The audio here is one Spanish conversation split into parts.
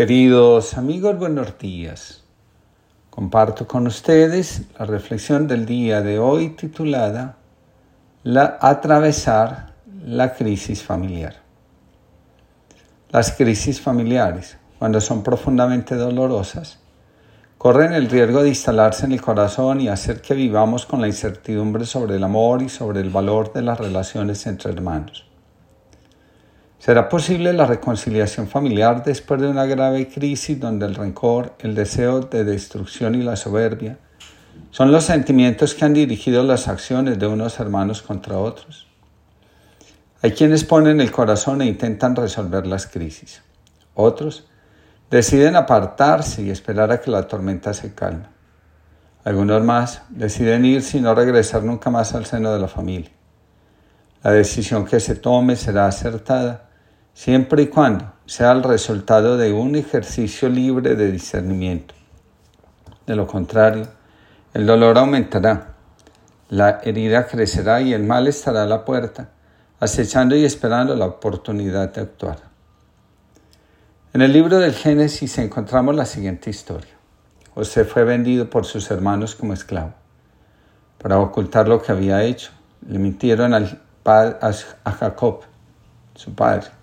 Queridos amigos, buenos días. Comparto con ustedes la reflexión del día de hoy titulada la, Atravesar la crisis familiar. Las crisis familiares, cuando son profundamente dolorosas, corren el riesgo de instalarse en el corazón y hacer que vivamos con la incertidumbre sobre el amor y sobre el valor de las relaciones entre hermanos. ¿Será posible la reconciliación familiar después de una grave crisis donde el rencor, el deseo de destrucción y la soberbia son los sentimientos que han dirigido las acciones de unos hermanos contra otros? Hay quienes ponen el corazón e intentan resolver las crisis. Otros deciden apartarse y esperar a que la tormenta se calme. Algunos más deciden ir y no regresar nunca más al seno de la familia. La decisión que se tome será acertada siempre y cuando sea el resultado de un ejercicio libre de discernimiento. De lo contrario, el dolor aumentará, la herida crecerá y el mal estará a la puerta, acechando y esperando la oportunidad de actuar. En el libro del Génesis encontramos la siguiente historia. José fue vendido por sus hermanos como esclavo. Para ocultar lo que había hecho, le mintieron al, a Jacob, su padre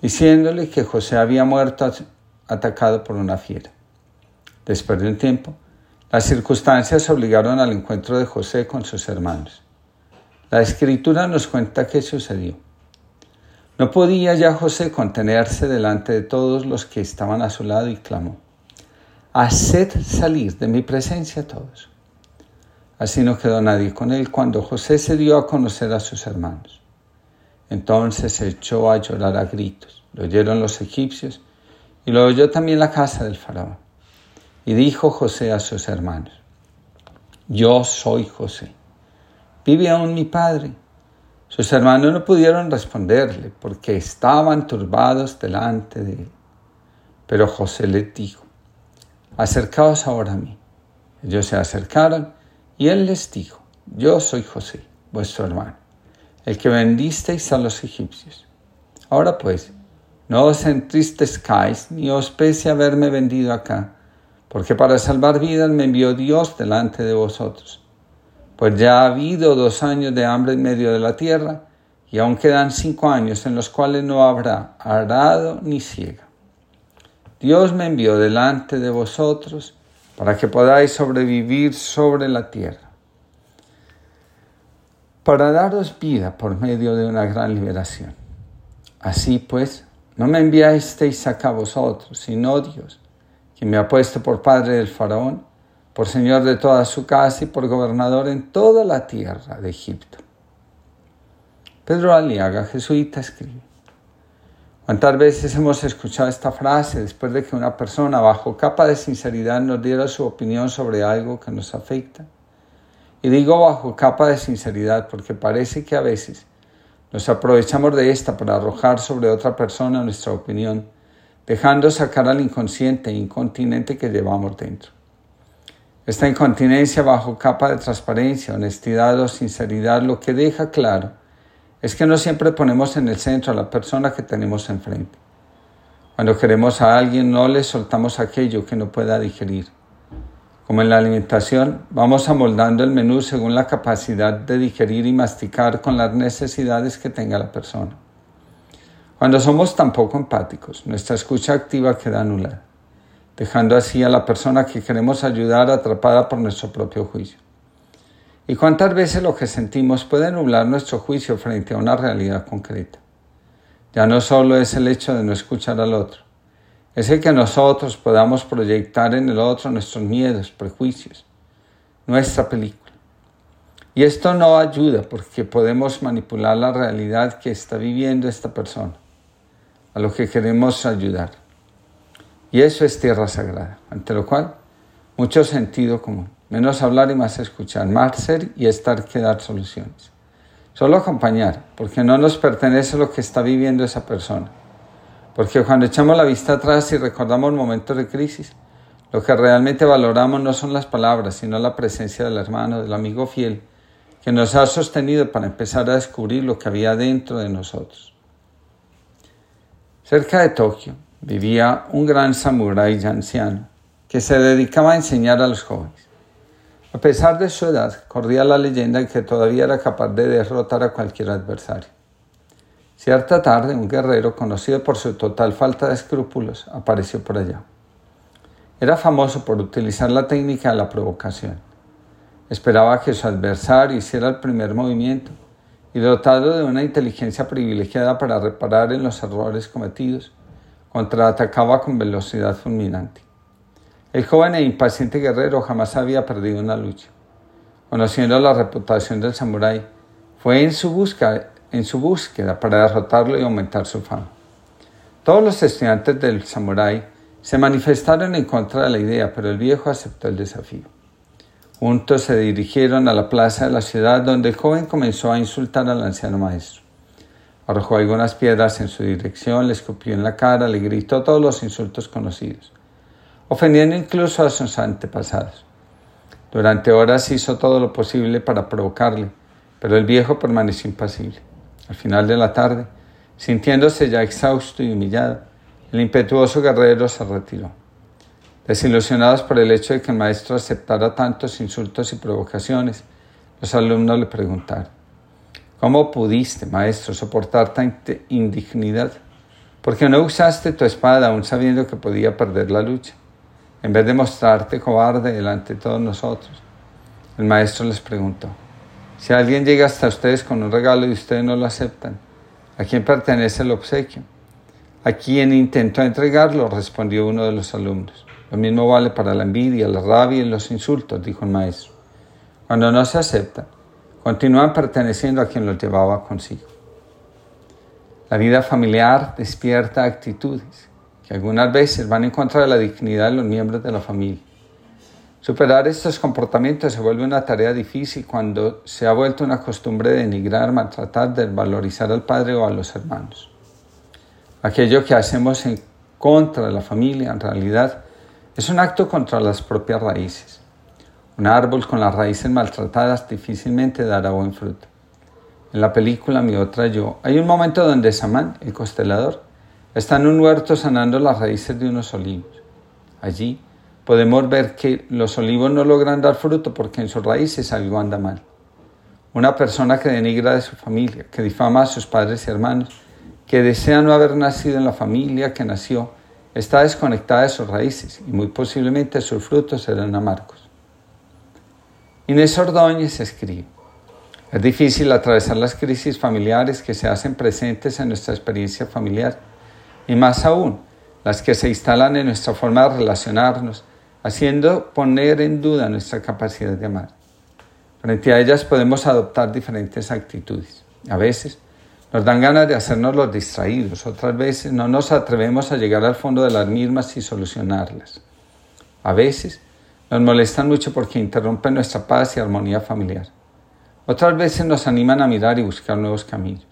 diciéndole que José había muerto atacado por una fiera. Después de un tiempo, las circunstancias obligaron al encuentro de José con sus hermanos. La escritura nos cuenta qué sucedió. No podía ya José contenerse delante de todos los que estaban a su lado y clamó, Haced salir de mi presencia todos. Así no quedó nadie con él cuando José se dio a conocer a sus hermanos. Entonces se echó a llorar a gritos. Lo oyeron los egipcios y lo oyó también la casa del faraón. Y dijo José a sus hermanos, yo soy José. ¿Vive aún mi padre? Sus hermanos no pudieron responderle porque estaban turbados delante de él. Pero José les dijo, acercaos ahora a mí. Ellos se acercaron y él les dijo, yo soy José, vuestro hermano el que vendisteis a los egipcios. Ahora pues, no os entristezcáis ni os pese haberme vendido acá, porque para salvar vidas me envió Dios delante de vosotros. Pues ya ha habido dos años de hambre en medio de la tierra, y aún quedan cinco años en los cuales no habrá arado ni ciega. Dios me envió delante de vosotros para que podáis sobrevivir sobre la tierra para daros vida por medio de una gran liberación. Así pues, no me enviasteis acá vosotros, sino Dios, quien me ha puesto por padre del faraón, por señor de toda su casa y por gobernador en toda la tierra de Egipto. Pedro Aliaga, jesuita, escribe. ¿Cuántas veces hemos escuchado esta frase después de que una persona bajo capa de sinceridad nos diera su opinión sobre algo que nos afecta? Y digo bajo capa de sinceridad porque parece que a veces nos aprovechamos de esta para arrojar sobre otra persona nuestra opinión, dejando sacar al inconsciente e incontinente que llevamos dentro. Esta incontinencia bajo capa de transparencia, honestidad o sinceridad lo que deja claro es que no siempre ponemos en el centro a la persona que tenemos enfrente. Cuando queremos a alguien no le soltamos aquello que no pueda digerir como en la alimentación, vamos amoldando el menú según la capacidad de digerir y masticar con las necesidades que tenga la persona. Cuando somos tan poco empáticos, nuestra escucha activa queda anulada, dejando así a la persona que queremos ayudar atrapada por nuestro propio juicio. ¿Y cuántas veces lo que sentimos puede nublar nuestro juicio frente a una realidad concreta? Ya no solo es el hecho de no escuchar al otro, es el que nosotros podamos proyectar en el otro nuestros miedos, prejuicios, nuestra película. Y esto no ayuda porque podemos manipular la realidad que está viviendo esta persona, a lo que queremos ayudar. Y eso es tierra sagrada, ante lo cual mucho sentido común, menos hablar y más escuchar, más ser y estar que dar soluciones. Solo acompañar, porque no nos pertenece lo que está viviendo esa persona porque cuando echamos la vista atrás y recordamos momentos de crisis, lo que realmente valoramos no son las palabras, sino la presencia del hermano, del amigo fiel, que nos ha sostenido para empezar a descubrir lo que había dentro de nosotros. Cerca de Tokio, vivía un gran samurái anciano que se dedicaba a enseñar a los jóvenes. A pesar de su edad, corría la leyenda de que todavía era capaz de derrotar a cualquier adversario. Cierta tarde, un guerrero, conocido por su total falta de escrúpulos, apareció por allá. Era famoso por utilizar la técnica de la provocación. Esperaba que su adversario hiciera el primer movimiento y dotado de una inteligencia privilegiada para reparar en los errores cometidos, contraatacaba con velocidad fulminante. El joven e impaciente guerrero jamás había perdido una lucha. Conociendo la reputación del samurái, fue en su, busca, en su búsqueda para derrotarlo y aumentar su fama. Todos los estudiantes del samurái se manifestaron en contra de la idea, pero el viejo aceptó el desafío. Juntos se dirigieron a la plaza de la ciudad donde el joven comenzó a insultar al anciano maestro. Arrojó algunas piedras en su dirección, le escupió en la cara, le gritó todos los insultos conocidos ofendiendo incluso a sus antepasados. Durante horas hizo todo lo posible para provocarle, pero el viejo permaneció impasible. Al final de la tarde, sintiéndose ya exhausto y humillado, el impetuoso guerrero se retiró. Desilusionados por el hecho de que el maestro aceptara tantos insultos y provocaciones, los alumnos le preguntaron, ¿Cómo pudiste, maestro, soportar tanta indignidad? ¿Por qué no usaste tu espada aún sabiendo que podía perder la lucha? en vez de mostrarte cobarde delante de todos nosotros. El maestro les preguntó, si alguien llega hasta ustedes con un regalo y ustedes no lo aceptan, ¿a quién pertenece el obsequio? ¿A quién intentó entregarlo? respondió uno de los alumnos. Lo mismo vale para la envidia, la rabia y los insultos, dijo el maestro. Cuando no se aceptan, continúan perteneciendo a quien los llevaba consigo. La vida familiar despierta actitudes algunas veces van en contra de la dignidad de los miembros de la familia. Superar estos comportamientos se vuelve una tarea difícil cuando se ha vuelto una costumbre de denigrar, maltratar, desvalorizar al padre o a los hermanos. Aquello que hacemos en contra de la familia, en realidad, es un acto contra las propias raíces. Un árbol con las raíces maltratadas difícilmente dará buen fruto. En la película Mi otra yo, hay un momento donde Samán, el constelador, Está en un huerto sanando las raíces de unos olivos. Allí podemos ver que los olivos no logran dar fruto porque en sus raíces algo anda mal. Una persona que denigra de su familia, que difama a sus padres y hermanos, que desea no haber nacido en la familia que nació, está desconectada de sus raíces y muy posiblemente sus frutos serán amargos. Inés Ordóñez escribe, es difícil atravesar las crisis familiares que se hacen presentes en nuestra experiencia familiar y más aún las que se instalan en nuestra forma de relacionarnos, haciendo poner en duda nuestra capacidad de amar. Frente a ellas podemos adoptar diferentes actitudes. A veces nos dan ganas de hacernos los distraídos, otras veces no nos atrevemos a llegar al fondo de las mismas y solucionarlas. A veces nos molestan mucho porque interrumpen nuestra paz y armonía familiar. Otras veces nos animan a mirar y buscar nuevos caminos.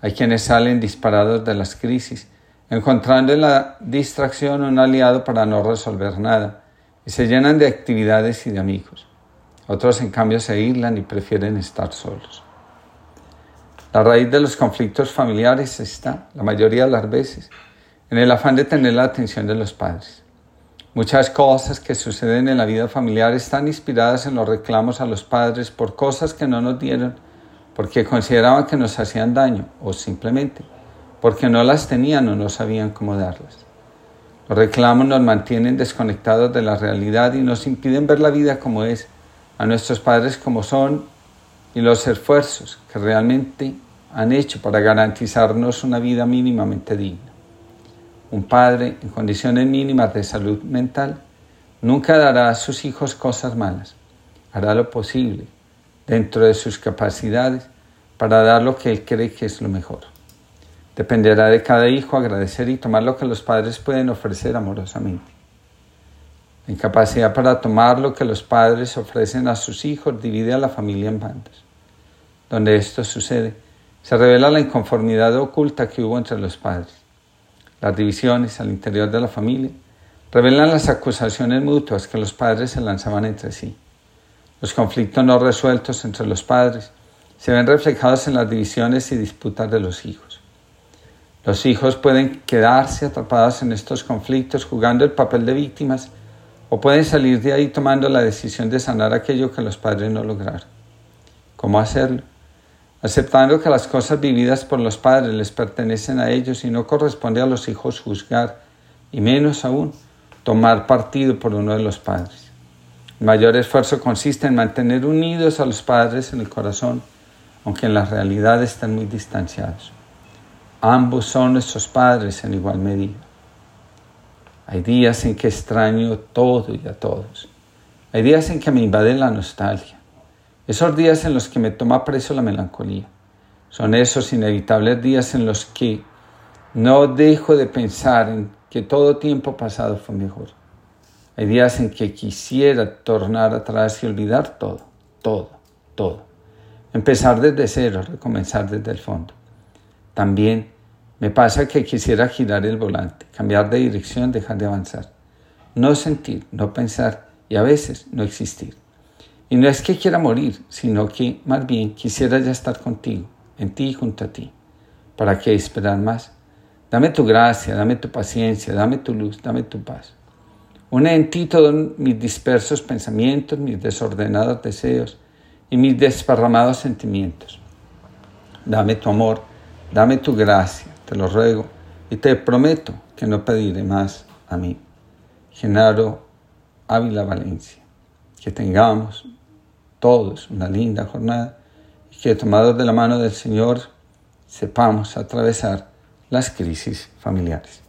Hay quienes salen disparados de las crisis encontrando en la distracción un aliado para no resolver nada, y se llenan de actividades y de amigos. Otros, en cambio, se aíslan y prefieren estar solos. La raíz de los conflictos familiares está, la mayoría de las veces, en el afán de tener la atención de los padres. Muchas cosas que suceden en la vida familiar están inspiradas en los reclamos a los padres por cosas que no nos dieron, porque consideraban que nos hacían daño o simplemente porque no las tenían o no sabían cómo darlas. Los reclamos nos mantienen desconectados de la realidad y nos impiden ver la vida como es, a nuestros padres como son y los esfuerzos que realmente han hecho para garantizarnos una vida mínimamente digna. Un padre en condiciones mínimas de salud mental nunca dará a sus hijos cosas malas, hará lo posible dentro de sus capacidades para dar lo que él cree que es lo mejor. Dependerá de cada hijo agradecer y tomar lo que los padres pueden ofrecer amorosamente. La incapacidad para tomar lo que los padres ofrecen a sus hijos divide a la familia en bandas. Donde esto sucede, se revela la inconformidad oculta que hubo entre los padres. Las divisiones al interior de la familia revelan las acusaciones mutuas que los padres se lanzaban entre sí. Los conflictos no resueltos entre los padres se ven reflejados en las divisiones y disputas de los hijos. Los hijos pueden quedarse atrapados en estos conflictos jugando el papel de víctimas o pueden salir de ahí tomando la decisión de sanar aquello que los padres no lograron. ¿Cómo hacerlo? Aceptando que las cosas vividas por los padres les pertenecen a ellos y no corresponde a los hijos juzgar, y menos aún tomar partido por uno de los padres. El mayor esfuerzo consiste en mantener unidos a los padres en el corazón, aunque en la realidad estén muy distanciados. Ambos son nuestros padres en igual medida. Hay días en que extraño todo y a todos. Hay días en que me invade la nostalgia. Esos días en los que me toma preso la melancolía. Son esos inevitables días en los que no dejo de pensar en que todo tiempo pasado fue mejor. Hay días en que quisiera tornar atrás y olvidar todo, todo, todo. Empezar desde cero, recomenzar desde el fondo. También me pasa que quisiera girar el volante, cambiar de dirección, dejar de avanzar. No sentir, no pensar y a veces no existir. Y no es que quiera morir, sino que más bien quisiera ya estar contigo, en ti y junto a ti. ¿Para qué esperar más? Dame tu gracia, dame tu paciencia, dame tu luz, dame tu paz. Une en ti todos mis dispersos pensamientos, mis desordenados deseos y mis desparramados sentimientos. Dame tu amor, dame tu gracia, te lo ruego, y te prometo que no pediré más a mí. Genaro Ávila Valencia. Que tengamos todos una linda jornada y que tomados de la mano del Señor sepamos atravesar las crisis familiares.